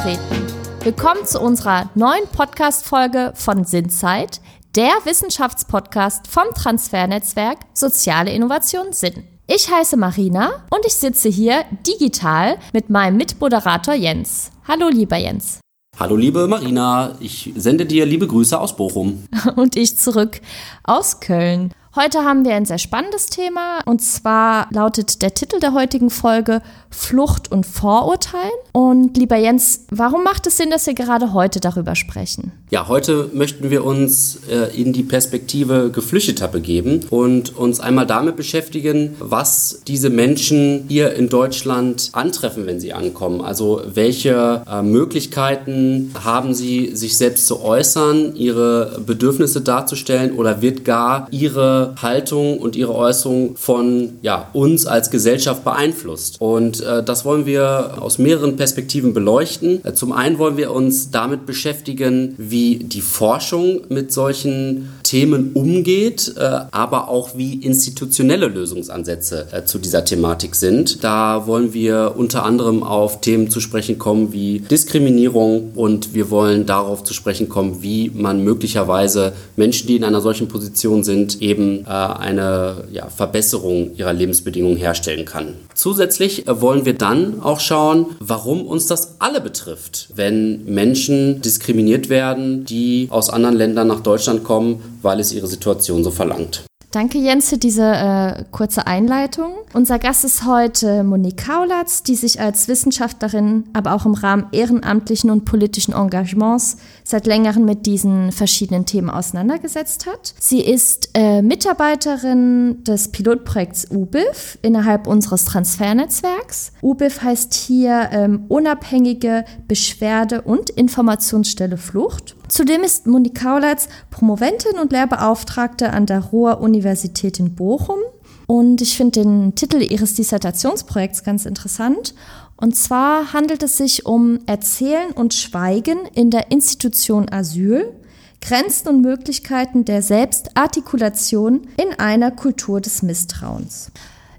Endgeräten. Willkommen zu unserer neuen Podcast-Folge von Sinnzeit, der Wissenschaftspodcast vom Transfernetzwerk Soziale Innovation Sinn. Ich heiße Marina und ich sitze hier digital mit meinem Mitmoderator Jens. Hallo, lieber Jens. Hallo liebe Marina, ich sende dir liebe Grüße aus Bochum. Und ich zurück aus Köln. Heute haben wir ein sehr spannendes Thema und zwar lautet der Titel der heutigen Folge Flucht und Vorurteil. Und lieber Jens, warum macht es Sinn, dass wir gerade heute darüber sprechen? Ja, heute möchten wir uns äh, in die Perspektive Geflüchteter begeben und uns einmal damit beschäftigen, was diese Menschen hier in Deutschland antreffen, wenn sie ankommen. Also welche äh, Möglichkeiten haben sie, sich selbst zu äußern, ihre Bedürfnisse darzustellen oder wird gar ihre Haltung und ihre Äußerung von ja, uns als Gesellschaft beeinflusst. Und äh, das wollen wir aus mehreren Perspektiven beleuchten. Äh, zum einen wollen wir uns damit beschäftigen, wie die Forschung mit solchen Themen umgeht, äh, aber auch wie institutionelle Lösungsansätze äh, zu dieser Thematik sind. Da wollen wir unter anderem auf Themen zu sprechen kommen wie Diskriminierung und wir wollen darauf zu sprechen kommen, wie man möglicherweise Menschen, die in einer solchen Position sind, eben äh, eine ja, Verbesserung ihrer Lebensbedingungen herstellen kann. Zusätzlich wollen wir dann auch schauen, warum uns das alle betrifft, wenn Menschen diskriminiert werden, die aus anderen Ländern nach Deutschland kommen, weil es ihre Situation so verlangt. Danke, Jens, für diese äh, kurze Einleitung. Unser Gast ist heute Monique Kaulatz, die sich als Wissenschaftlerin, aber auch im Rahmen ehrenamtlichen und politischen Engagements seit längerem mit diesen verschiedenen Themen auseinandergesetzt hat. Sie ist äh, Mitarbeiterin des Pilotprojekts UBIF innerhalb unseres Transfernetzwerks. UBIF heißt hier ähm, Unabhängige Beschwerde- und Informationsstelle Flucht. Zudem ist Monique Kaulatz Promoventin und Lehrbeauftragte an der Ruhr Universität in Bochum. Und ich finde den Titel ihres Dissertationsprojekts ganz interessant. Und zwar handelt es sich um Erzählen und Schweigen in der Institution Asyl, Grenzen und Möglichkeiten der Selbstartikulation in einer Kultur des Misstrauens.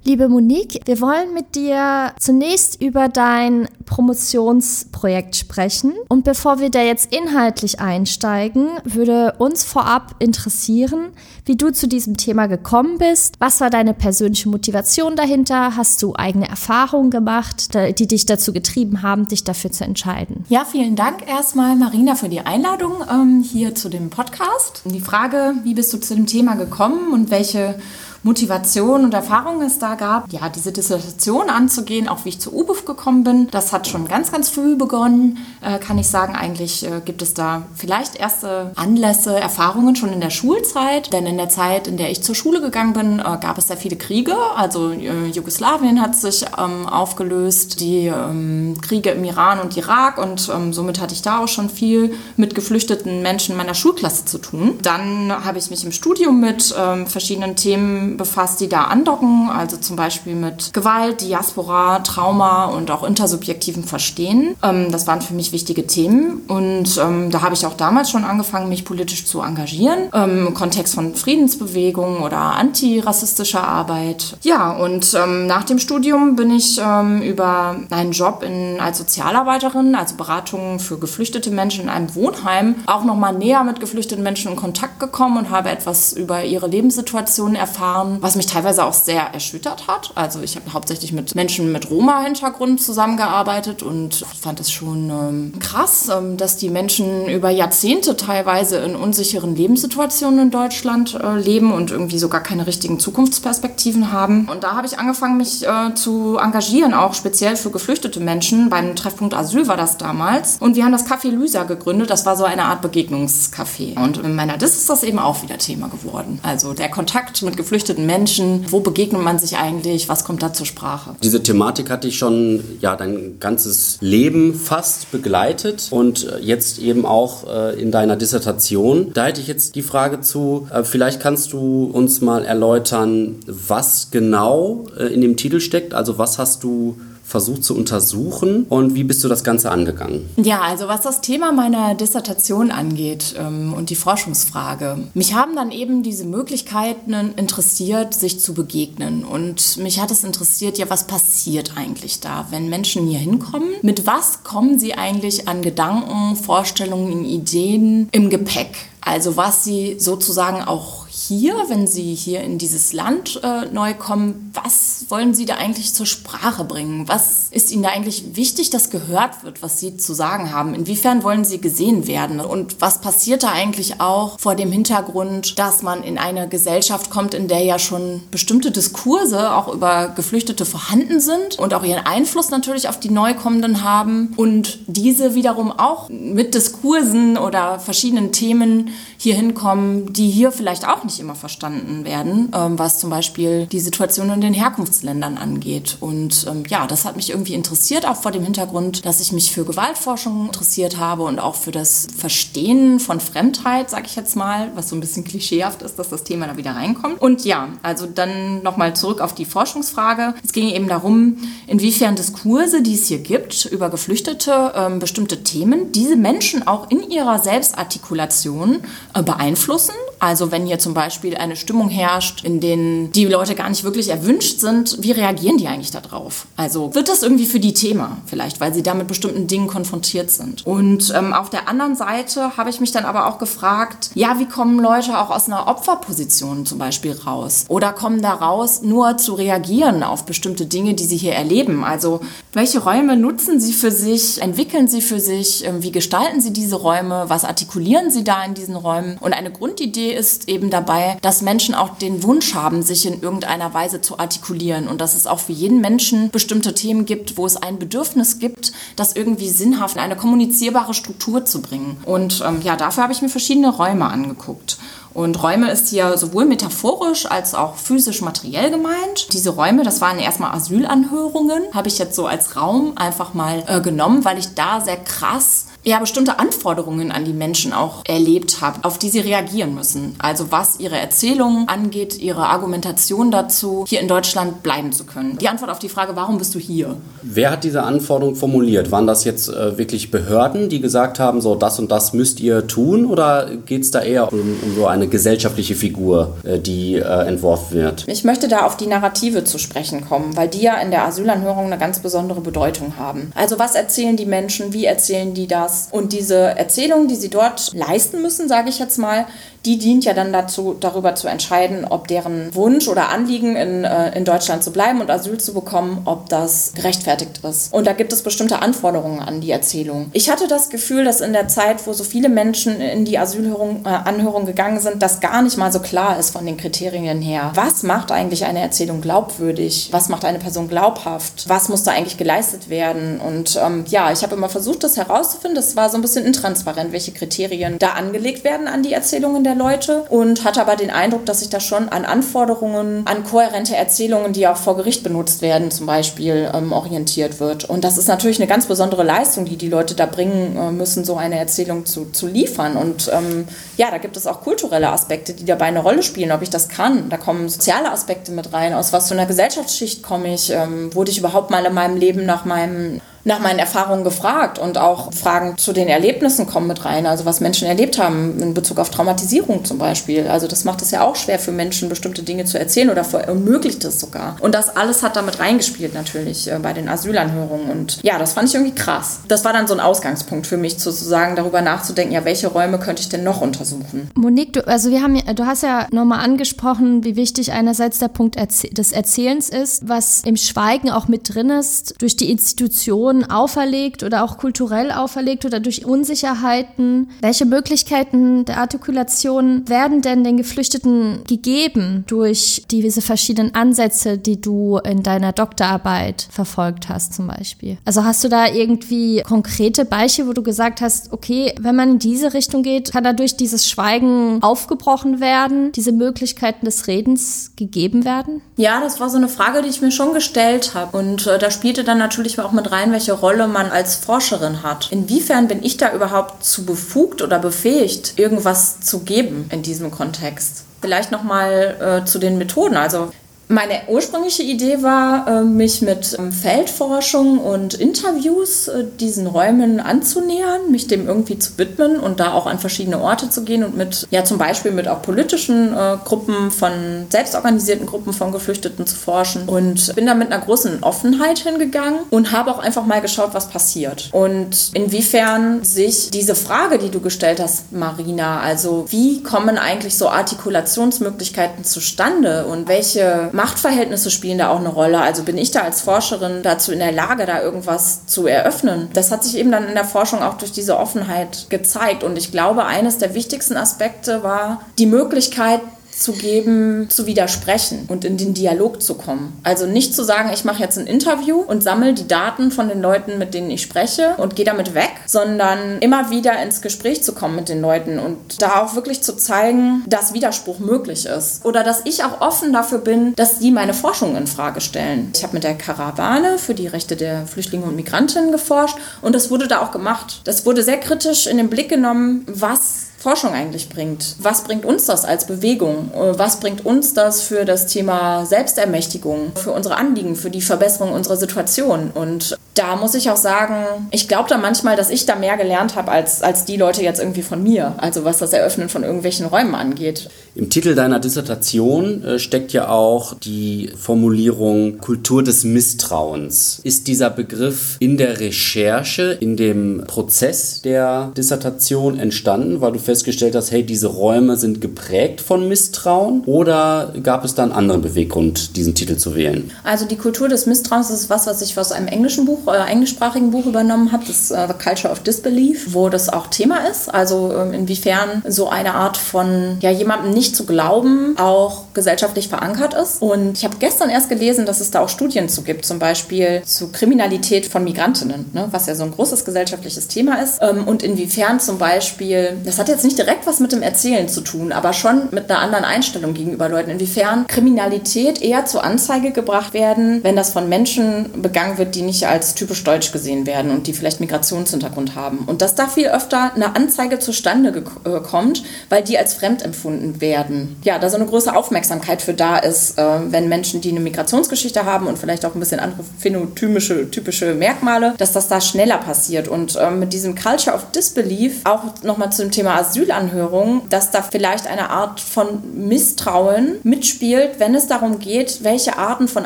Liebe Monique, wir wollen mit dir zunächst über dein Promotionsprojekt sprechen. Und bevor wir da jetzt inhaltlich einsteigen, würde uns vorab interessieren, wie du zu diesem Thema gekommen bist. Was war deine persönliche Motivation dahinter? Hast du eigene Erfahrungen gemacht, die dich dazu getrieben haben, dich dafür zu entscheiden? Ja, vielen Dank erstmal, Marina, für die Einladung ähm, hier zu dem Podcast. Die Frage, wie bist du zu dem Thema gekommen und welche Motivation und Erfahrung es da gab, ja, diese Dissertation anzugehen, auch wie ich zu UBUF gekommen bin. Das hat schon ganz, ganz früh begonnen, äh, kann ich sagen. Eigentlich äh, gibt es da vielleicht erste Anlässe, Erfahrungen schon in der Schulzeit. Denn in der Zeit, in der ich zur Schule gegangen bin, äh, gab es sehr viele Kriege. Also äh, Jugoslawien hat sich ähm, aufgelöst, die ähm, Kriege im Iran und Irak und ähm, somit hatte ich da auch schon viel mit geflüchteten Menschen meiner Schulklasse zu tun. Dann habe ich mich im Studium mit ähm, verschiedenen Themen befasst, die da andocken, also zum Beispiel mit Gewalt, Diaspora, Trauma und auch intersubjektivem Verstehen. Ähm, das waren für mich wichtige Themen und ähm, da habe ich auch damals schon angefangen, mich politisch zu engagieren, ähm, im Kontext von Friedensbewegungen oder antirassistischer Arbeit. Ja, und ähm, nach dem Studium bin ich ähm, über einen Job in, als Sozialarbeiterin, also Beratung für geflüchtete Menschen in einem Wohnheim, auch nochmal näher mit geflüchteten Menschen in Kontakt gekommen und habe etwas über ihre Lebenssituation erfahren erfahren, was mich teilweise auch sehr erschüttert hat. Also ich habe hauptsächlich mit Menschen mit Roma-Hintergrund zusammengearbeitet und fand es schon ähm, krass, ähm, dass die Menschen über Jahrzehnte teilweise in unsicheren Lebenssituationen in Deutschland äh, leben und irgendwie sogar keine richtigen Zukunftsperspektiven haben. Und da habe ich angefangen, mich äh, zu engagieren, auch speziell für geflüchtete Menschen. Beim Treffpunkt Asyl war das damals. Und wir haben das Café Lysa gegründet. Das war so eine Art Begegnungscafé. Und in meiner Dis ist das eben auch wieder Thema geworden. Also der Kontakt mit geflüchteten geflüchteten Menschen? Wo begegnet man sich eigentlich? Was kommt da zur Sprache? Diese Thematik hatte ich schon ja dein ganzes Leben fast begleitet und äh, jetzt eben auch äh, in deiner Dissertation. Da hätte ich jetzt die Frage zu, äh, vielleicht kannst du uns mal erläutern, was genau äh, in dem Titel steckt. Also was hast du versucht zu untersuchen und wie bist du das Ganze angegangen? Ja, also was das Thema meiner Dissertation angeht ähm, und die Forschungsfrage. Mich haben dann eben diese Möglichkeiten interessiert, sich zu begegnen. Und mich hat es interessiert, ja, was passiert eigentlich da, wenn Menschen hier hinkommen? Mit was kommen sie eigentlich an Gedanken, Vorstellungen, Ideen im Gepäck? Also was sie sozusagen auch hier, wenn Sie hier in dieses Land äh, neu kommen, was wollen Sie da eigentlich zur Sprache bringen? Was ist Ihnen da eigentlich wichtig, dass gehört wird, was Sie zu sagen haben? Inwiefern wollen Sie gesehen werden? Und was passiert da eigentlich auch vor dem Hintergrund, dass man in eine Gesellschaft kommt, in der ja schon bestimmte Diskurse auch über Geflüchtete vorhanden sind und auch ihren Einfluss natürlich auf die Neukommenden haben und diese wiederum auch mit Diskursen oder verschiedenen Themen hier hinkommen, die hier vielleicht auch nicht immer verstanden werden, ähm, was zum Beispiel die Situation in den Herkunftsländern angeht. Und ähm, ja, das hat mich irgendwie interessiert, auch vor dem Hintergrund, dass ich mich für Gewaltforschung interessiert habe und auch für das Verstehen von Fremdheit, sag ich jetzt mal, was so ein bisschen klischeehaft ist, dass das Thema da wieder reinkommt. Und ja, also dann nochmal zurück auf die Forschungsfrage. Es ging eben darum, inwiefern Diskurse, die es hier gibt, über Geflüchtete, ähm, bestimmte Themen, diese Menschen auch in ihrer Selbstartikulation äh, beeinflussen. Also wenn hier zum Beispiel eine Stimmung herrscht, in denen die Leute gar nicht wirklich erwünscht sind, wie reagieren die eigentlich darauf? Also wird das irgendwie für die Thema vielleicht, weil sie da mit bestimmten Dingen konfrontiert sind. Und ähm, auf der anderen Seite habe ich mich dann aber auch gefragt, ja, wie kommen Leute auch aus einer Opferposition zum Beispiel raus? Oder kommen da raus, nur zu reagieren auf bestimmte Dinge, die sie hier erleben? Also welche Räume nutzen sie für sich? Entwickeln sie für sich? Ähm, wie gestalten sie diese Räume? Was artikulieren sie da in diesen Räumen? Räumen. Und eine Grundidee ist eben dabei, dass Menschen auch den Wunsch haben, sich in irgendeiner Weise zu artikulieren und dass es auch für jeden Menschen bestimmte Themen gibt, wo es ein Bedürfnis gibt, das irgendwie sinnhaft in eine kommunizierbare Struktur zu bringen. Und ähm, ja, dafür habe ich mir verschiedene Räume angeguckt. Und Räume ist hier sowohl metaphorisch als auch physisch materiell gemeint. Diese Räume, das waren erstmal Asylanhörungen, habe ich jetzt so als Raum einfach mal äh, genommen, weil ich da sehr krass ja, bestimmte Anforderungen an die Menschen auch erlebt habe, auf die sie reagieren müssen. Also was ihre Erzählungen angeht, ihre Argumentation dazu, hier in Deutschland bleiben zu können. Die Antwort auf die Frage, warum bist du hier? Wer hat diese Anforderungen formuliert? Waren das jetzt äh, wirklich Behörden, die gesagt haben, so das und das müsst ihr tun? Oder geht es da eher um, um, so eine gesellschaftliche Figur, äh, die äh, entworfen wird? Ich möchte da auf die Narrative zu sprechen kommen, weil die ja in der Asylanhörung eine ganz besondere Bedeutung haben. Also was erzählen die Menschen, wie erzählen die das? Was. Und diese Erzählung, die sie dort leisten müssen, sage ich jetzt mal, die dient ja dann dazu, darüber zu entscheiden, ob deren Wunsch oder Anliegen in, äh, in Deutschland zu bleiben und Asyl zu bekommen, ob das gerechtfertigt ist. Und da gibt es bestimmte Anforderungen an die Erzählung. Ich hatte das Gefühl, dass in der Zeit, wo so viele Menschen in die Asylhörung, äh, gegangen sind, das gar nicht mal so klar ist von den Kriterien her. Was macht eigentlich eine Erzählung glaubwürdig? Was macht eine Person glaubhaft? Was muss da eigentlich geleistet werden? Und ähm, ja, ich habe immer versucht, das herauszufinden. Das war so ein bisschen intransparent, welche Kriterien da angelegt werden an die Erzählungen der Leute und hatte aber den Eindruck, dass sich da schon an Anforderungen, an kohärente Erzählungen, die auch vor Gericht benutzt werden, zum Beispiel ähm, orientiert wird. Und das ist natürlich eine ganz besondere Leistung, die die Leute da bringen äh, müssen, so eine Erzählung zu, zu liefern. Und ähm, ja, da gibt es auch kulturelle Aspekte, die dabei eine Rolle spielen, ob ich das kann. Da kommen soziale Aspekte mit rein. Aus was für einer Gesellschaftsschicht komme ich? Ähm, wurde ich überhaupt mal in meinem Leben nach meinem nach meinen Erfahrungen gefragt und auch Fragen zu den Erlebnissen kommen mit rein, also was Menschen erlebt haben in Bezug auf Traumatisierung zum Beispiel. Also das macht es ja auch schwer für Menschen, bestimmte Dinge zu erzählen oder ermöglicht es sogar. Und das alles hat damit reingespielt natürlich äh, bei den Asylanhörungen und ja, das fand ich irgendwie krass. Das war dann so ein Ausgangspunkt für mich sozusagen darüber nachzudenken, ja, welche Räume könnte ich denn noch untersuchen? Monique, du, also wir haben, du hast ja nochmal angesprochen, wie wichtig einerseits der Punkt des Erzählens ist, was im Schweigen auch mit drin ist, durch die Institution Situationen auferlegt oder auch kulturell auferlegt oder durch Unsicherheiten? Welche Möglichkeiten der Artikulation werden denn den Geflüchteten gegeben durch diese verschiedenen Ansätze, die du in deiner Doktorarbeit verfolgt hast zum Beispiel? Also hast du da irgendwie konkrete Beispiele, wo du gesagt hast, okay, wenn man in diese Richtung geht, kann dadurch dieses Schweigen aufgebrochen werden, diese Möglichkeiten des Redens gegeben werden? Ja, das war so eine Frage, die ich mir schon gestellt habe. Und äh, da spielte dann natürlich auch mit rein, welche Rolle man als Forscherin hat. Inwiefern bin ich da überhaupt zu befugt oder befähigt, irgendwas zu geben in diesem Kontext? Vielleicht nochmal äh, zu den Methoden. Also Meine ursprüngliche Idee war, äh, mich mit ähm, Feldforschung und Interviews äh, diesen Räumen anzunähern, mich dem irgendwie zu widmen und da auch an verschiedene Orte zu gehen und mit, ja zum Beispiel mit auch politischen äh, Gruppen von, selbstorganisierten Gruppen von Geflüchteten zu forschen und bin da mit einer großen Offenheit hingegangen und habe auch einfach mal geschaut, was passiert. Und inwiefern sich diese Frage, die du gestellt hast, Marina, also wie kommen eigentlich so Artikulationsmöglichkeiten zustande und welche Machtverhältnisse spielen da auch eine Rolle? Also bin ich da als Forscherin dazu in der Lage, da irgendwas zu eröffnen? Das hat sich eben dann in der Forschung auch durch diese Offenheit gezeigt. Und ich glaube, eines der wichtigsten Aspekte war die Möglichkeit, zu geben, zu widersprechen und in den Dialog zu kommen. Also nicht zu sagen, ich mache jetzt ein Interview und sammle die Daten von den Leuten, mit denen ich spreche und gehe damit weg, sondern immer wieder ins Gespräch zu kommen mit den Leuten und da auch wirklich zu zeigen, dass Widerspruch möglich ist oder dass ich auch offen dafür bin, dass sie meine Forschung in Frage stellen. Ich habe mit der Karawane für die Rechte der Flüchtlinge und Migrantinnen geforscht und das wurde da auch gemacht. Das wurde sehr kritisch in den Blick genommen, was Forschung eigentlich bringt. Was bringt uns das als Bewegung? Was bringt uns das für das Thema Selbstermächtigung, für unsere Anliegen, für die Verbesserung unserer Situation? Und da muss ich auch sagen, ich glaube da manchmal, dass ich da mehr gelernt habe als, als die Leute jetzt irgendwie von mir. Also was das Eröffnen von irgendwelchen Räumen angeht. Im Titel deiner Dissertation äh, steckt ja auch die Formulierung Kultur des Misstrauens. Ist dieser Begriff in der Recherche, in dem Prozess der Dissertation entstanden, weil du festgestellt hast, hey, diese Räume sind geprägt von Misstrauen? Oder gab es da einen anderen Beweggrund, diesen Titel zu wählen? Also die Kultur des Misstrauens ist was, was ich aus einem englischen Buch, äh, englischsprachigen Buch übernommen habe, das äh, The Culture of Disbelief, wo das auch Thema ist. Also äh, inwiefern so eine Art von ja, jemandem nicht zu glauben auch gesellschaftlich verankert ist. Und ich habe gestern erst gelesen, dass es da auch Studien zu gibt, zum Beispiel zu Kriminalität von Migrantinnen, ne, was ja so ein großes gesellschaftliches Thema ist. Ähm, und inwiefern zum Beispiel, das hat jetzt jetzt nicht direkt was mit dem Erzählen zu tun, aber schon mit einer anderen Einstellung gegenüber Leuten. Inwiefern Kriminalität eher zur Anzeige gebracht werden, wenn das von Menschen begangen wird, die nicht als typisch deutsch gesehen werden und die vielleicht Migrationshintergrund haben. Und dass da viel öfter eine Anzeige zustande äh, kommt, weil die als fremd empfunden werden. Ja, da so eine große Aufmerksamkeit für da ist, äh, wenn Menschen, die eine Migrationsgeschichte haben und vielleicht auch ein bisschen andere phänotypische typische Merkmale, dass das da schneller passiert. Und äh, mit diesem Culture of Disbelief auch nochmal zum Thema Asyl Asylanhörung, dass da vielleicht eine Art von Misstrauen mitspielt, wenn es darum geht, welche Arten von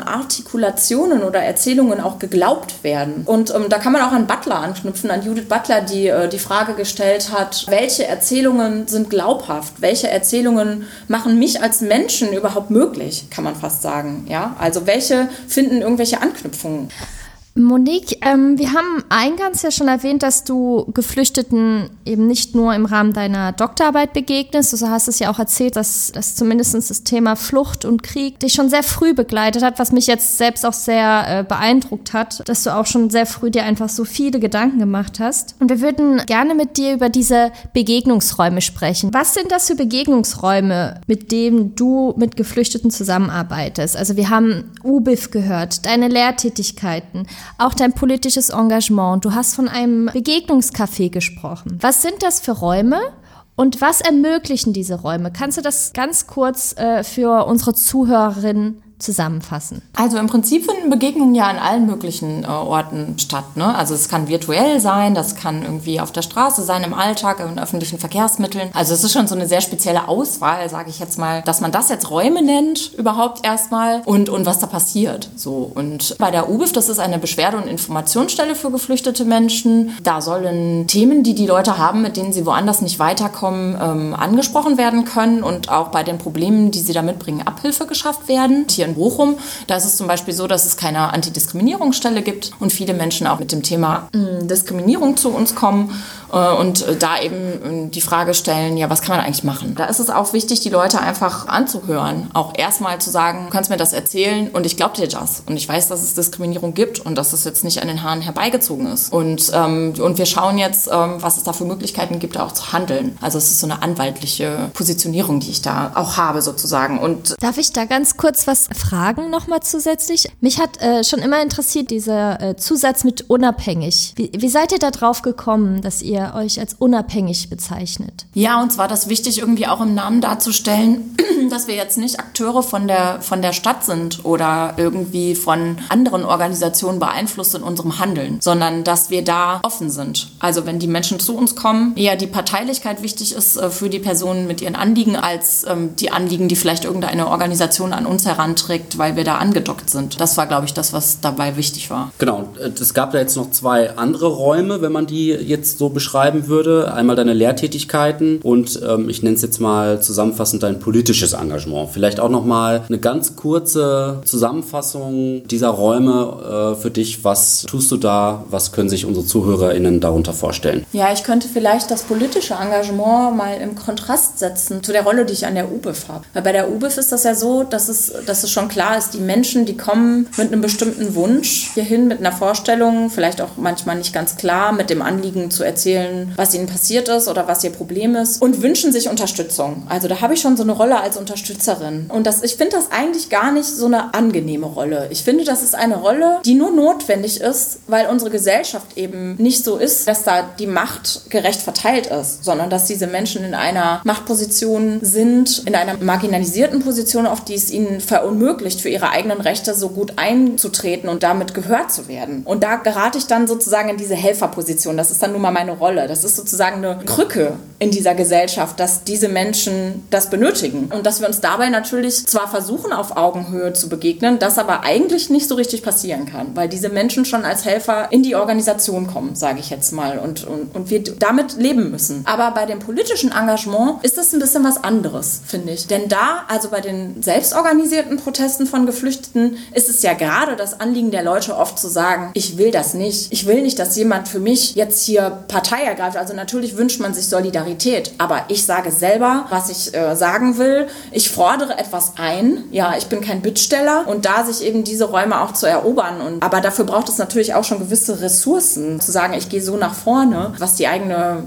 Artikulationen oder Erzählungen auch geglaubt werden. Und ähm, da kann man auch an Butler anknüpfen, an Judith Butler, die äh, die Frage gestellt hat, welche Erzählungen sind glaubhaft? Welche Erzählungen machen mich als Menschen überhaupt möglich, kann man fast sagen. Ja? Also welche finden irgendwelche Anknüpfungen? Monique, ähm, wir haben eingangs ja schon erwähnt, dass du Geflüchteten eben nicht nur im Rahmen deiner Doktorarbeit begegnest. Du hast es ja auch erzählt, dass, dass zumindest das Thema Flucht und Krieg dich schon sehr früh begleitet hat, was mich jetzt selbst auch sehr äh, beeindruckt hat, dass du auch schon sehr früh dir einfach so viele Gedanken gemacht hast. Und wir würden gerne mit dir über diese Begegnungsräume sprechen. Was sind das für Begegnungsräume, mit denen du mit Geflüchteten zusammenarbeitest? Also wir haben UBIF gehört, deine Lehrtätigkeiten auch dein politisches Engagement. Du hast von einem Begegnungscafé gesprochen. Was sind das für Räume? Und was ermöglichen diese Räume? Kannst du das ganz kurz äh, für unsere Zuhörerinnen zusammenfassen? Also im Prinzip finden Begegnungen ja an allen möglichen äh, Orten statt. Ne? Also es kann virtuell sein, das kann irgendwie auf der Straße sein, im Alltag, in öffentlichen Verkehrsmitteln. Also es ist schon so eine sehr spezielle Auswahl, sage ich jetzt mal, dass man das jetzt Räume nennt überhaupt erstmal und, und was da passiert. So. Und bei der UBIF, das ist eine Beschwerde- und Informationsstelle für geflüchtete Menschen, da sollen Themen, die die Leute haben, mit denen sie woanders nicht weiterkommen, ähm, angesprochen werden können und auch bei den Problemen, die sie da mitbringen, Abhilfe geschafft werden. Hier in Bochum. Da ist es zum Beispiel so, dass es keine Antidiskriminierungsstelle gibt und viele Menschen auch mit dem Thema hm, Diskriminierung zu uns kommen äh, und da eben ähm, die Frage stellen, ja, was kann man eigentlich machen? Da ist es auch wichtig, die Leute einfach anzuhören. Auch erstmal zu sagen, du kannst mir das erzählen und ich glaube dir das. Und ich weiß, dass es Diskriminierung gibt und dass es jetzt nicht an den Haaren herbeigezogen ist. Und, ähm, und wir schauen jetzt, ähm, was es da für Möglichkeiten gibt, auch zu handeln. Also es ist so eine anwaltliche Positionierung, die ich da auch habe sozusagen. Und Darf ich da ganz kurz was fragen nochmal zusätzlich? Mich hat äh, schon immer interessiert dieser äh, Zusatz mit unabhängig. Wie, wie seid ihr da drauf gekommen, dass ihr euch als unabhängig bezeichnet. Ja, uns war das wichtig, irgendwie auch im Namen darzustellen, dass wir jetzt nicht Akteure von der, von der Stadt sind oder irgendwie von anderen Organisationen beeinflusst in unserem Handeln, sondern dass wir da offen sind. Also wenn die Menschen zu uns kommen, eher die Parteilichkeit wichtig ist äh, für die Personen mit ihren Anliegen als ähm, die Anliegen, die vielleicht irgendeine Organisation an uns heranträgt, weil wir da angedockt sind. Das war, glaube ich, das, was dabei wichtig war. Genau. Es gab da jetzt noch zwei andere Räume, wenn man die jetzt so beschreiben würde. Einmal deine Lehrtätigkeiten und ähm, ich nenne es jetzt mal zusammenfassend dein politisches Engagement. Vielleicht auch noch mal eine ganz kurze Zusammenfassung dieser Räume äh, für dich. Was tust du da? Was können sich unsere ZuhörerInnen darunter vorstellen? Ja, ich könnte vielleicht das politische Engagement mal im Kontrast setzen zu der Rolle, die ich an der UBIF habe. Weil bei der UBIF ist das ja so, dass es, dass es schon klar ist, die Menschen, die kommen mit einem bestimmten Wunsch hierhin, mit einer Vorstellung, vielleicht auch manchmal nicht ganz klar, mit dem Anliegen zu erzählen, was ihnen passiert ist oder was ihr Problem ist und wünschen sich Unterstützung. Also da habe ich schon so eine Rolle als Unterstützerin. Und das, ich finde das eigentlich gar nicht so eine angenehme Rolle. Ich finde, das ist eine Rolle, die nur notwendig ist, weil unsere Gesellschaft eben nicht so ist, dass da die Macht gerecht verteilt ist, sondern dass diese Menschen in einer Machtposition sind, in einer marginalisierten Position, auf die es ihnen verunmöglicht, für ihre eigenen Rechte so gut einzutreten und damit gehört zu werden. Und da gerate ich dann sozusagen in diese Helferposition. Das ist dann nun mal meine Rolle. Das ist sozusagen eine Krücke in dieser Gesellschaft, dass diese Menschen das benötigen. Und dass wir uns dabei natürlich zwar versuchen, auf Augenhöhe zu begegnen, das aber eigentlich nicht so richtig passieren kann, weil diese Menschen schon als Helfer in die Organisation kommen, sage ich jetzt mal, und, und, und wir damit leben müssen. Aber bei dem politischen Engagement ist das ein bisschen was anderes, finde ich. Denn da, also bei den selbstorganisierten Protesten von Geflüchteten, ist es ja gerade das Anliegen der Leute oft zu sagen, ich will das nicht. Ich will nicht, dass jemand für mich jetzt hier Partei ergreift. Also natürlich wünscht man sich Solidarität, aber ich sage selber, was ich äh, sagen will. Ich fordere etwas ein. Ja, ich bin kein Bittsteller und da sich eben diese Räume auch zu erobern. Und, aber dafür braucht es natürlich auch schon gewisse Ressourcen, zu sagen, ich gehe so nach vorne, was die eigene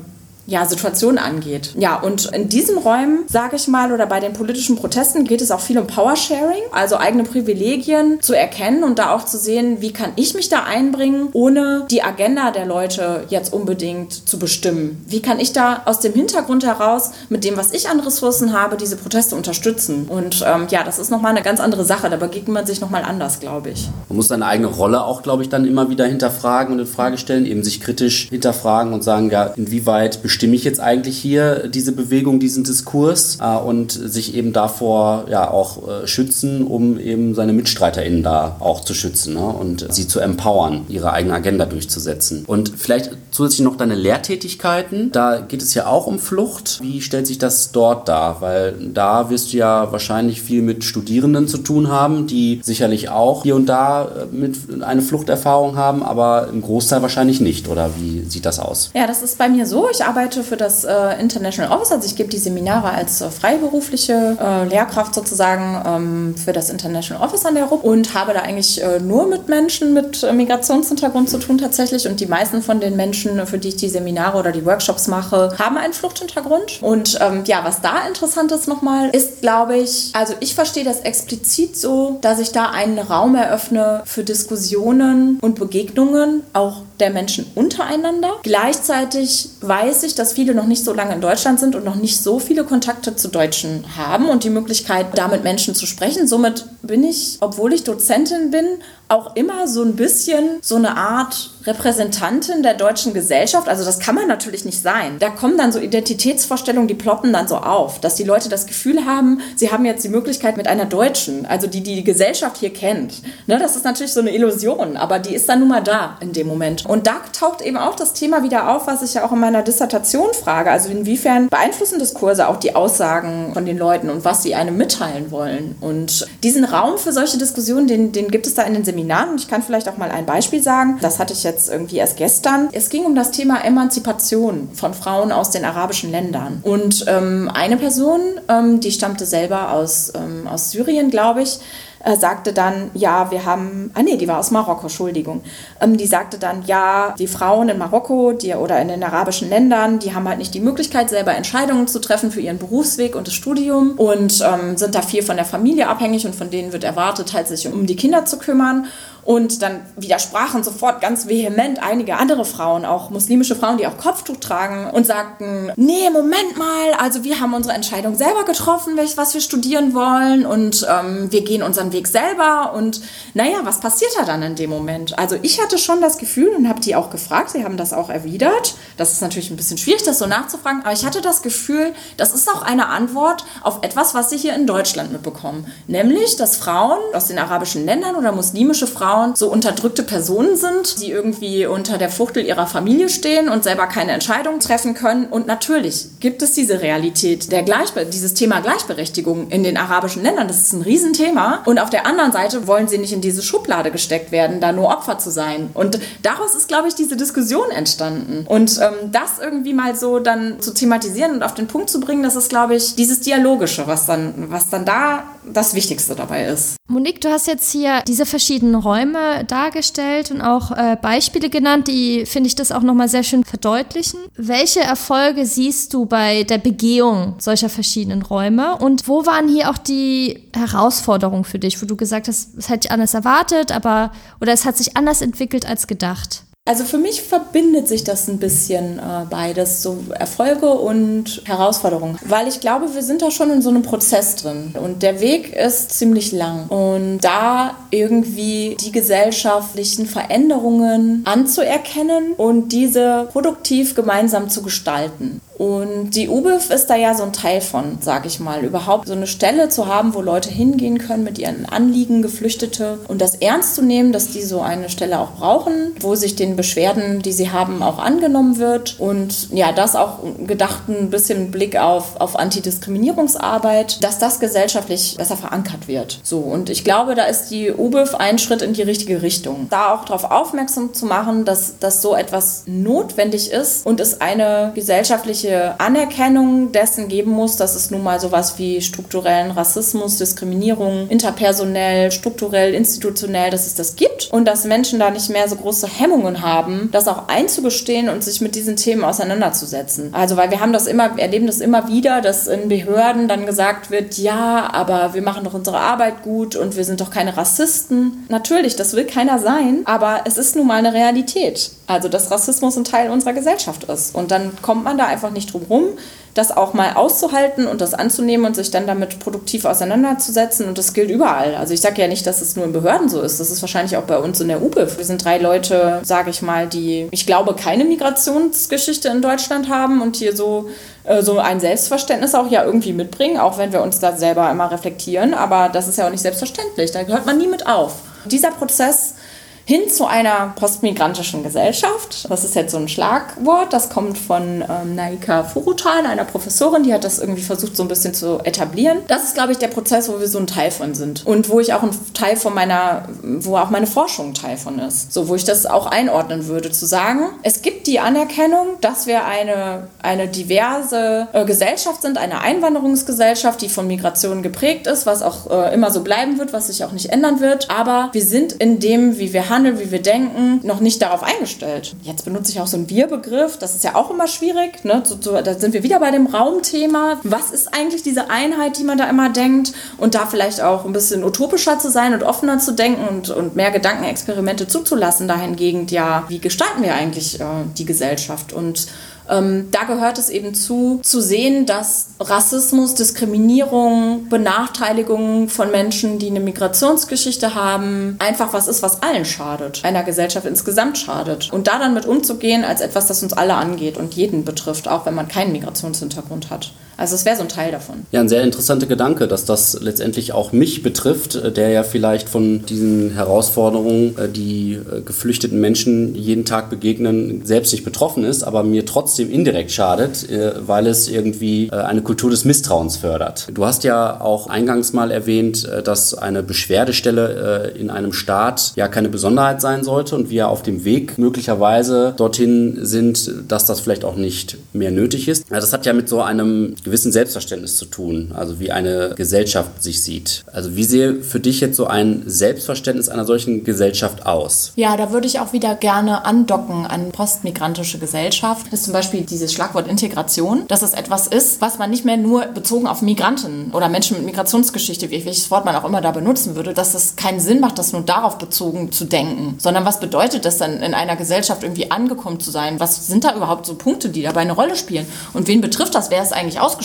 ja, Situation angeht. Ja, und in diesen Räumen, sage ich mal, oder bei den politischen Protesten geht es auch viel um Powersharing, also eigene Privilegien zu erkennen und da auch zu sehen, wie kann ich mich da einbringen, ohne die Agenda der Leute jetzt unbedingt zu bestimmen. Wie kann ich da aus dem Hintergrund heraus, mit dem, was ich an Ressourcen habe, diese Proteste unterstützen? Und ähm, ja, das ist nochmal eine ganz andere Sache. Da begegnet man sich nochmal anders, glaube ich. Man muss seine eigene Rolle auch, glaube ich, dann immer wieder hinterfragen und in Frage stellen, eben sich kritisch hinterfragen und sagen, ja, inwieweit bestimmt bestimme ich jetzt eigentlich hier diese Bewegung, diesen Diskurs äh, und sich eben davor ja auch äh, schützen, um eben seine MitstreiterInnen da auch zu schützen ne? und sie zu empowern, ihre eigene Agenda durchzusetzen. Und vielleicht zusätzlich noch deine Lehrtätigkeiten. Da geht es ja auch um Flucht. Wie stellt sich das dort dar? Weil da wirst du ja wahrscheinlich viel mit Studierenden zu tun haben, die sicherlich auch hier und da äh, mit eine Fluchterfahrung haben, aber im Großteil wahrscheinlich nicht. Oder wie sieht das aus? Ja, das ist bei mir so. Ich arbeite arbeite für das äh, International Office, also ich gebe die Seminare als äh, freiberufliche äh, Lehrkraft sozusagen ähm, für das International Office an der RUP und habe da eigentlich äh, nur mit Menschen mit äh, Migrationshintergrund zu tun tatsächlich. Und die meisten von den Menschen, für die ich die Seminare oder die Workshops mache, haben einen Fluchthintergrund. Und ähm, ja, was da interessant ist nochmal, ist glaube ich, also ich verstehe das explizit so, dass ich da einen Raum eröffne für Diskussionen und Begegnungen, auch der Menschen untereinander. Gleichzeitig weiß ich, dass viele noch nicht so lange in Deutschland sind und noch nicht so viele Kontakte zu Deutschen haben und die Möglichkeit, da mit Menschen zu sprechen. Somit bin ich, obwohl ich Dozentin bin, auch immer so ein bisschen so eine Art Repräsentantin der deutschen Gesellschaft. Also das kann man natürlich nicht sein. Da kommen dann so Identitätsvorstellungen, die ploppen dann so auf, dass die Leute das Gefühl haben, sie haben jetzt die Möglichkeit mit einer Deutschen, also die die Gesellschaft hier kennt. Ne, das ist natürlich so eine Illusion, aber die ist dann nun mal da in dem Moment. Und da taucht eben auch das Thema wieder auf, was ich ja auch in meiner Dissertation frage. Also inwiefern beeinflussen Diskurse auch die Aussagen von den Leuten und was sie einem mitteilen wollen. Und diesen Raum für solche Diskussionen, den, den gibt es da in den Seminaren Seminaren. Und ich kann vielleicht auch mal ein Beispiel sagen. Das hatte ich jetzt irgendwie erst gestern. Es ging um das Thema Emanzipation von Frauen aus den arabischen Ländern. Und ähm, eine Person, ähm, die stammte selber aus, ähm, aus Syrien, glaube ich, äh, sagte dann, ja, wir haben, ah nee, die war aus Marokko, Entschuldigung, ähm, die sagte dann, ja, die Frauen in Marokko die, oder in den arabischen Ländern, die haben halt nicht die Möglichkeit, selber Entscheidungen zu treffen für ihren Berufsweg und das Studium und ähm, sind da viel von der Familie abhängig und von denen wird erwartet, halt sich um die Kinder zu kümmern. Und dann widersprachen sofort ganz vehement einige andere Frauen, auch muslimische Frauen, die auch Kopftuch tragen und sagten, nee, Moment mal, also wir haben unsere Entscheidung selber getroffen, was wir studieren wollen und ähm, wir gehen unseren Weg selber. Und naja, was passiert da dann in dem Moment? Also ich hatte schon das Gefühl und habe die auch gefragt, sie haben das auch erwidert. Das ist natürlich ein bisschen schwierig, das so nachzufragen, aber ich hatte das Gefühl, das ist auch eine Antwort auf etwas, was sie hier in Deutschland mitbekommen. Nämlich, dass Frauen aus den arabischen Ländern oder muslimische Frauen Frauen so unterdrückte Personen sind, die irgendwie unter der Fuchtel ihrer Familie stehen und selber keine Entscheidungen treffen können. Und natürlich gibt es diese Realität, der Gleichbe dieses Thema Gleichberechtigung in den arabischen Ländern. Das ist ein Riesenthema. Und auf der anderen Seite wollen sie nicht in diese Schublade gesteckt werden, da nur Opfer zu sein. Und daraus ist, glaube ich, diese Diskussion entstanden. Und ähm, das irgendwie mal so dann zu thematisieren und auf den Punkt zu bringen, das ist, glaube ich, dieses Dialogische, was dann, was dann da das Wichtigste dabei ist. Monique, du hast jetzt hier diese verschiedenen Räume dargestellt und auch äh, Beispiele genannt, die, finde ich, das auch nochmal sehr schön verdeutlichen. Welche Erfolge siehst du bei der Begehung solcher verschiedenen Räume und wo waren hier auch die Herausforderungen für dich, wo du gesagt hast, es hätte ich anders erwartet, aber oder es hat sich anders entwickelt als gedacht? Also für mich verbindet sich das ein bisschen äh, beides, so Erfolge und Herausforderungen, weil ich glaube, wir sind da schon in so einem Prozess drin. Und der Weg ist ziemlich lang. Und da irgendwie die gesellschaftlichen Veränderungen anzuerkennen und diese produktiv gemeinsam zu gestalten. Und die UBIF ist da ja so ein Teil von, sag ich mal. Überhaupt so eine Stelle zu haben, wo Leute hingehen können mit ihren Anliegen, Geflüchtete und das ernst zu nehmen, dass die so eine Stelle auch brauchen, wo sich den Beschwerden, die sie haben, auch angenommen wird. Und ja, das auch gedacht ein bisschen Blick auf, auf Antidiskriminierungsarbeit, dass das gesellschaftlich besser verankert wird. So, und ich glaube, da ist die UBIF ein Schritt in die richtige Richtung. Da auch darauf aufmerksam zu machen, dass, dass so etwas notwendig ist und es eine gesellschaftliche gesellschaftliche Anerkennung dessen geben muss, dass es nun mal sowas wie strukturellen Rassismus, Diskriminierung, interpersonell, strukturell, institutionell, dass es das gibt und dass Menschen da nicht mehr so große Hemmungen haben, das auch einzugestehen und sich mit diesen Themen auseinanderzusetzen. Also, weil wir haben das immer, erleben das immer wieder, dass in Behörden dann gesagt wird, ja, aber wir machen doch unsere Arbeit gut und wir sind doch keine Rassisten. Natürlich, das will keiner sein, aber es ist nun mal eine Realität. Also, dass Rassismus ein Teil unserer Gesellschaft ist. Und dann kommt man da einfach nicht drum rum, das auch mal auszuhalten und das anzunehmen und sich dann damit produktiv auseinanderzusetzen. Und das gilt überall. Also ich sage ja nicht, dass es nur in Behörden so ist. Das ist wahrscheinlich auch bei uns in der UBIF. Wir sind drei Leute, sage ich mal, die, ich glaube, keine Migrationsgeschichte in Deutschland haben und hier so äh, so ein Selbstverständnis auch ja irgendwie mitbringen, auch wenn wir uns da selber immer reflektieren. Aber das ist ja auch nicht selbstverständlich. Da gehört man nie mit auf. Dieser Prozess hin zu einer postmigrantischen Gesellschaft. Das ist jetzt so ein Schlagwort, das kommt von ähm, Naika Furutan, einer Professorin, die hat das irgendwie versucht so ein bisschen zu etablieren. Das ist, glaube ich, der Prozess, wo wir so ein Teil von sind und wo ich auch ein Teil von meiner, wo auch meine Forschung ein Teil von ist. So, wo ich das auch einordnen würde, zu sagen, es gibt die Anerkennung, dass wir eine, eine diverse äh, Gesellschaft sind, eine Einwanderungsgesellschaft, die von Migration geprägt ist, was auch äh, immer so bleiben wird, was sich auch nicht ändern wird. Aber wir sind in dem, wie wir handeln, handeln, wie wir denken, noch nicht darauf eingestellt. Jetzt benutze ich auch so einen Wir-Begriff, das ist ja auch immer schwierig. Ne? So, so, da sind wir wieder bei dem Raumthema. Was ist eigentlich diese Einheit, die man da immer denkt? Und da vielleicht auch ein bisschen utopischer zu sein und offener zu denken und, und mehr Gedankenexperimente zuzulassen dahingegen, ja, wie gestalten wir eigentlich äh, die Gesellschaft? Und ähm, da gehört es eben zu, zu sehen, dass Rassismus, Diskriminierung, Benachteiligung von Menschen, die eine Migrationsgeschichte haben, einfach was ist, was allen schadet, einer Gesellschaft insgesamt schadet. Und da dann mit umzugehen als etwas, das uns alle angeht und jeden betrifft, auch wenn man keinen Migrationshintergrund hat. Also es wäre so ein Teil davon. Ja, ein sehr interessanter Gedanke, dass das letztendlich auch mich betrifft, äh, der ja vielleicht von diesen Herausforderungen, äh, die äh, geflüchteten Menschen jeden Tag begegnen, selbst nicht betroffen ist, aber mir trotzdem indirekt schadet, weil es irgendwie eine Kultur des Misstrauens fördert. Du hast ja auch eingangs mal erwähnt, dass eine Beschwerdestelle in einem Staat ja keine Besonderheit sein sollte und wir auf dem Weg möglicherweise dorthin sind, dass das vielleicht auch nicht mehr nötig ist. Das hat ja mit so einem gewissen Selbstverständnis zu tun, also wie eine Gesellschaft sich sieht. Also wie sehe für dich jetzt so ein Selbstverständnis einer solchen Gesellschaft aus? Ja, da würde ich auch wieder gerne andocken an postmigrantische Gesellschaft. Das ist zum Beispiel dieses Schlagwort Integration, dass es etwas ist, was man nicht mehr nur bezogen auf Migranten oder Menschen mit Migrationsgeschichte, welches Wort man auch immer da benutzen würde, dass es keinen Sinn macht, das nur darauf bezogen zu denken, sondern was bedeutet das dann in einer Gesellschaft irgendwie angekommen zu sein? Was sind da überhaupt so Punkte, die dabei eine Rolle spielen? Und wen betrifft das? Wer ist eigentlich ausgeschlossen?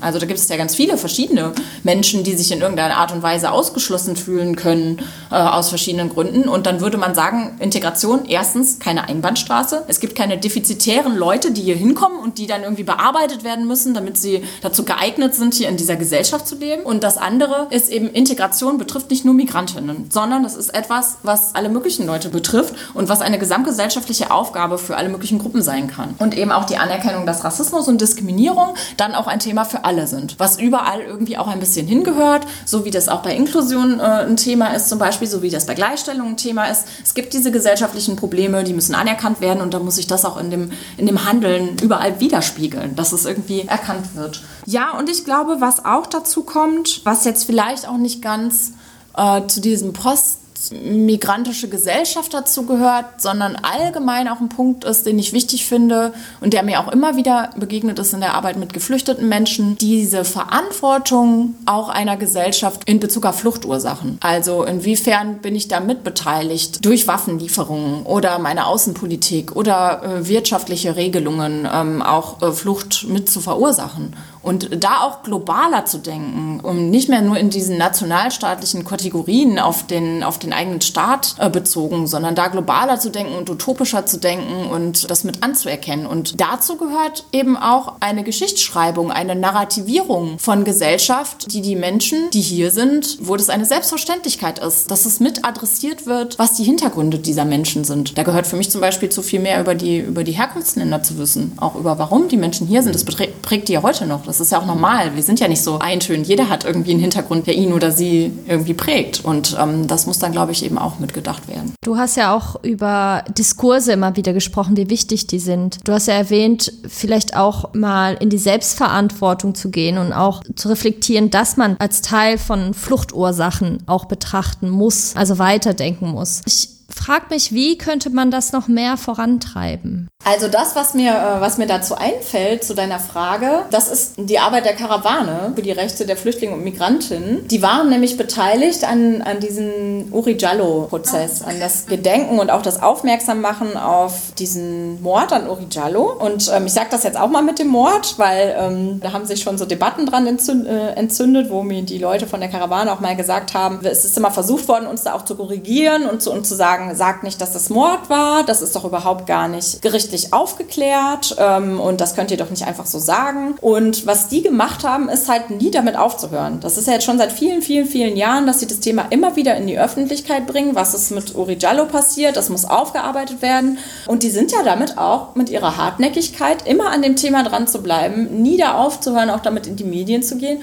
Also da gibt es ja ganz viele verschiedene Menschen, die sich in irgendeiner Art und Weise ausgeschlossen fühlen können äh, aus verschiedenen Gründen. Und dann würde man sagen, Integration, erstens keine Einbahnstraße. Es gibt keine defizitären Leute, die hier hinkommen und die dann irgendwie bearbeitet werden müssen, damit sie dazu geeignet sind, hier in dieser Gesellschaft zu leben. Und das andere ist eben, Integration betrifft nicht nur Migrantinnen, sondern das ist etwas, was alle möglichen Leute betrifft und was eine gesamtgesellschaftliche Aufgabe für alle möglichen Gruppen sein kann. Und eben auch die Anerkennung, dass Rassismus und Diskriminierung dann auch ein Thema für alle sind, was überall irgendwie auch ein bisschen hingehört, so wie das auch bei Inklusion äh, ein Thema ist zum Beispiel, so wie das bei Gleichstellung ein Thema ist. Es gibt diese gesellschaftlichen Probleme, die müssen anerkannt werden und da muss sich das auch in dem, in dem Handeln überall widerspiegeln, dass es irgendwie erkannt wird. Ja, und ich glaube, was auch dazu kommt, was jetzt vielleicht auch nicht ganz äh, zu diesem Post migrantische Gesellschaft dazu gehört, sondern allgemein auch ein Punkt ist, den ich wichtig finde und der mir auch immer wieder begegnet ist in der Arbeit mit geflüchteten Menschen, diese Verantwortung auch einer Gesellschaft in Bezug auf Fluchtursachen. Also inwiefern bin ich da mitbeteiligt durch Waffenlieferungen oder meine Außenpolitik oder äh, wirtschaftliche Regelungen, ähm, auch äh, Flucht mit zu verursachen. Und da auch globaler zu denken, um nicht mehr nur in diesen nationalstaatlichen Kategorien auf den, auf den eigenen Staat äh, bezogen, sondern da globaler zu denken und utopischer zu denken und das mit anzuerkennen. Und dazu gehört eben auch eine Geschichtsschreibung, eine Narrativierung von Gesellschaft, die die Menschen, die hier sind, wo das eine Selbstverständlichkeit ist, dass es mit adressiert wird, was die Hintergründe dieser Menschen sind. Da gehört für mich zum Beispiel zu viel mehr über die, über die Herkunftsländer zu wissen, auch über warum die Menschen hier sind. Das prägt die ja heute noch. Das ist ja auch normal. Wir sind ja nicht so eintönig. Jeder hat irgendwie einen Hintergrund, der ihn oder sie irgendwie prägt. Und ähm, das muss dann, glaube ich, eben auch mitgedacht werden. Du hast ja auch über Diskurse immer wieder gesprochen, wie wichtig die sind. Du hast ja erwähnt, vielleicht auch mal in die Selbstverantwortung zu gehen und auch zu reflektieren, dass man als Teil von Fluchtursachen auch betrachten muss, also weiterdenken muss. Ich frag mich, wie könnte man das noch mehr vorantreiben? Also das, was mir, äh, was mir dazu einfällt, zu deiner Frage, das ist die Arbeit der Karawane für die Rechte der Flüchtlinge und Migrantinnen. Die waren nämlich beteiligt an, an diesem Uri Jallo-Prozess, an das Gedenken und auch das Aufmerksammachen auf diesen Mord an Uri Jallo. Und ähm, ich sage das jetzt auch mal mit dem Mord, weil ähm, da haben sich schon so Debatten dran äh, entzündet, wo mir die Leute von der Karawane auch mal gesagt haben, es ist immer versucht worden, uns da auch zu korrigieren und zu, und zu sagen, sagt nicht, dass das Mord war, das ist doch überhaupt gar nicht gerichtlich aufgeklärt ähm, und das könnt ihr doch nicht einfach so sagen. Und was die gemacht haben, ist halt nie damit aufzuhören. Das ist ja jetzt schon seit vielen, vielen, vielen Jahren, dass sie das Thema immer wieder in die Öffentlichkeit bringen. Was ist mit Uri Jallo passiert? Das muss aufgearbeitet werden. Und die sind ja damit auch mit ihrer Hartnäckigkeit immer an dem Thema dran zu bleiben, nie da aufzuhören, auch damit in die Medien zu gehen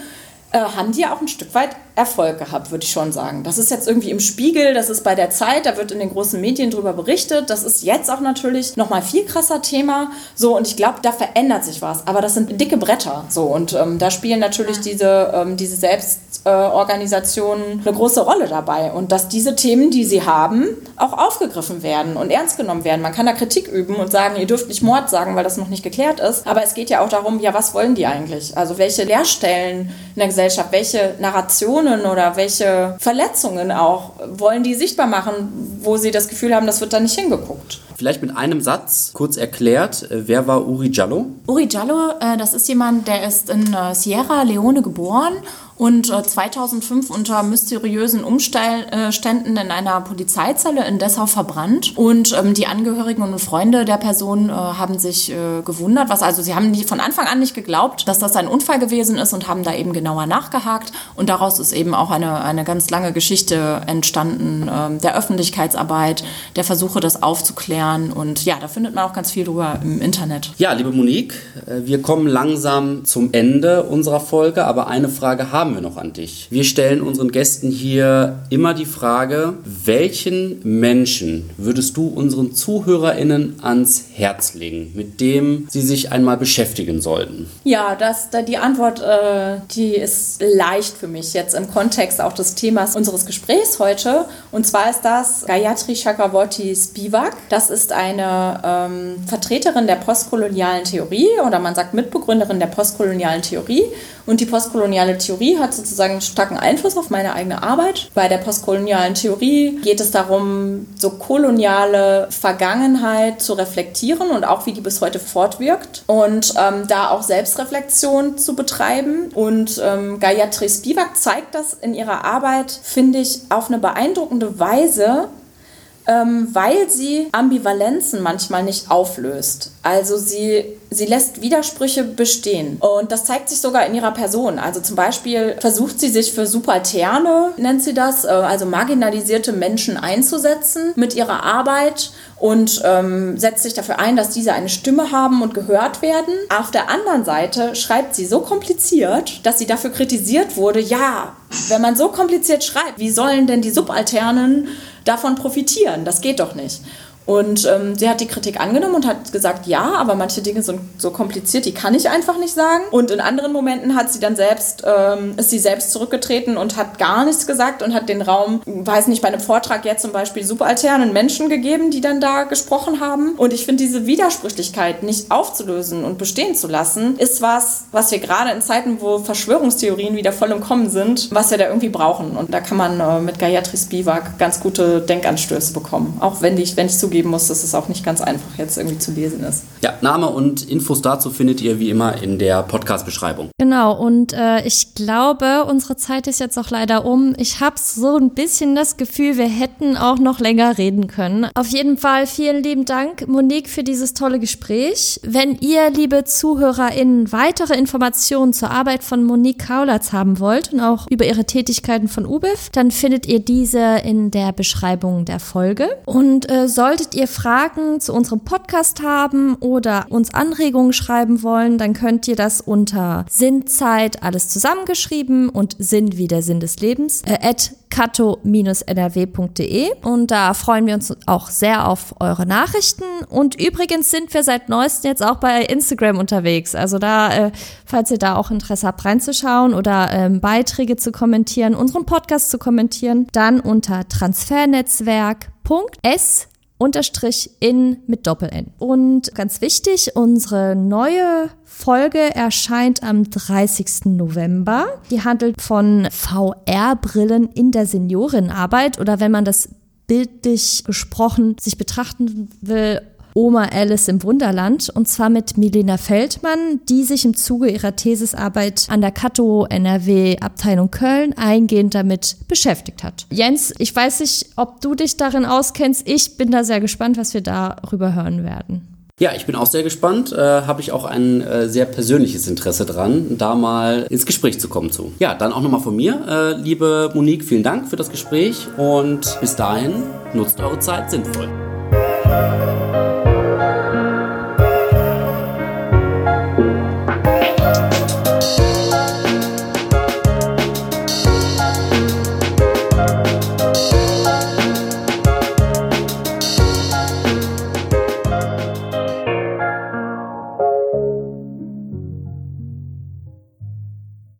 äh, haben die ja auch ein Stück weit Erfolg gehabt, würde ich schon sagen. Das ist jetzt irgendwie im Spiegel, das ist bei der Zeit, da wird in den großen Medien drüber berichtet. Das ist jetzt auch natürlich nochmal viel krasser Thema. So, und ich glaube, da verändert sich was. Aber das sind dicke Bretter. So, und ähm, da spielen natürlich diese, ähm, diese Selbstorganisationen äh, eine große Rolle dabei. Und dass diese Themen, die sie haben, auch aufgegriffen werden und ernst genommen werden. Man kann da Kritik üben und sagen, ihr dürft nicht Mord sagen, weil das noch nicht geklärt ist. Aber es geht ja auch darum, ja, was wollen die eigentlich? Also welche Lehrstellen in der Gesellschaft, welche Narrationen oder welche Verletzungen auch wollen die sichtbar machen, wo sie das Gefühl haben, das wird da nicht hingeguckt. Vielleicht mit einem Satz kurz erklärt, äh, wer war Uri Jallo? Uri Jallo, äh, das ist jemand, der ist in äh, Sierra Leone geboren und 2005 unter mysteriösen Umständen in einer Polizeizelle in Dessau verbrannt. Und ähm, die Angehörigen und Freunde der Person haben sich gewundert, was also sie haben von Anfang an nicht geglaubt, dass das ein Unfall gewesen ist und haben da eben genauer nachgehakt. Und daraus ist eben auch eine, eine ganz lange Geschichte entstanden, ähm, der Öffentlichkeitsarbeit, der Versuche, das aufzuklären. Und ja, da findet man auch ganz viel drüber im Internet. Ja, liebe Monique, äh, wir kommen langsam zum Ende unserer Folge, aber eine Frage haben wir noch an dich. Wir stellen unseren Gästen hier immer die Frage, welchen Menschen würdest du unseren ZuhörerInnen ans Herz legen, mit dem sie sich einmal beschäftigen sollten? Ja, das, die Antwort, äh, die ist leicht für mich jetzt im Kontext auch des Themas unseres Gesprächs heute. Und zwar ist das Gayatri Chakravorty Spivak. Das ist eine ähm, Vertreterin der postkolonialen Theorie oder man sagt Mitbegründerin der postkolonialen Theorie. Und die postkoloniale Theorie hat sozusagen einen starken Einfluss auf meine eigene Arbeit. Bei der postkolonialen Theorie geht es darum, so koloniale Vergangenheit zu reflektieren und auch wie die bis heute fortwirkt und ähm, da auch Selbstreflexion zu betreiben. Und ähm, Gayatri Spivak zeigt das in ihrer Arbeit, finde ich, auf eine beeindruckende Weise, ähm, weil sie Ambivalenzen manchmal nicht auflöst. Also sie, sie lässt Widersprüche bestehen. Und das zeigt sich sogar in ihrer Person. Also zum Beispiel versucht sie sich für Subalterne, nennt sie das, äh, also marginalisierte Menschen einzusetzen mit ihrer Arbeit und ähm, setzt sich dafür ein, dass diese eine Stimme haben und gehört werden. Auf der anderen Seite schreibt sie so kompliziert, dass sie dafür kritisiert wurde, ja, wenn man so kompliziert schreibt, wie sollen denn die Subalternen davon profitieren? Das geht doch nicht. Und ähm, sie hat die Kritik angenommen und hat gesagt, ja, aber manche Dinge sind so kompliziert, die kann ich einfach nicht sagen. Und in anderen Momenten hat sie dann selbst, ähm, ist sie selbst zurückgetreten und hat gar nichts gesagt und hat den Raum, weiß nicht, bei einem Vortrag jetzt zum Beispiel subalternen Menschen gegeben, die dann da gesprochen haben. Und ich finde diese Widersprüchlichkeit nicht aufzulösen und bestehen zu lassen, ist was, was wir gerade in Zeiten, wo Verschwörungstheorien wieder voll im Kommen sind, was wir da irgendwie brauchen. Und da kann man äh, mit Gayatri Spivak ganz gute Denkanstöße bekommen. Auch wenn ich, wenn ich zugebe, zugeben muss, dass es auch nicht ganz einfach jetzt irgendwie zu lesen ist. Ja, Name und Infos dazu findet ihr wie immer in der Podcast-Beschreibung. Genau, und äh, ich glaube, unsere Zeit ist jetzt auch leider um. Ich habe so ein bisschen das Gefühl, wir hätten auch noch länger reden können. Auf jeden Fall vielen lieben Dank, Monique, für dieses tolle Gespräch. Wenn ihr, liebe ZuhörerInnen, weitere Informationen zur Arbeit von Monique Kaulatz haben wollt und auch über ihre Tätigkeiten von UBIF, dann findet ihr diese in der Beschreibung der Folge. Und äh, solltet Solltet ihr Fragen zu unserem Podcast haben oder uns Anregungen schreiben wollen, dann könnt ihr das unter Sinnzeit alles zusammengeschrieben und Sinn wie der Sinn des Lebens äh, at kato-nrw.de und da freuen wir uns auch sehr auf eure Nachrichten. Und übrigens sind wir seit neuestem jetzt auch bei Instagram unterwegs, also da, äh, falls ihr da auch Interesse habt reinzuschauen oder ähm, Beiträge zu kommentieren, unseren Podcast zu kommentieren, dann unter transfernetzwerk.s unterstrich in mit Doppel-N. Und ganz wichtig, unsere neue Folge erscheint am 30. November. Die handelt von VR-Brillen in der Seniorenarbeit oder wenn man das bildlich gesprochen sich betrachten will, Oma Alice im Wunderland und zwar mit Milena Feldmann, die sich im Zuge ihrer Thesisarbeit an der Kato NRW Abteilung Köln eingehend damit beschäftigt hat. Jens, ich weiß nicht, ob du dich darin auskennst. Ich bin da sehr gespannt, was wir darüber hören werden. Ja, ich bin auch sehr gespannt. Äh, Habe ich auch ein äh, sehr persönliches Interesse dran, da mal ins Gespräch zu kommen zu. Ja, dann auch nochmal von mir. Äh, liebe Monique, vielen Dank für das Gespräch und bis dahin nutzt eure Zeit sinnvoll.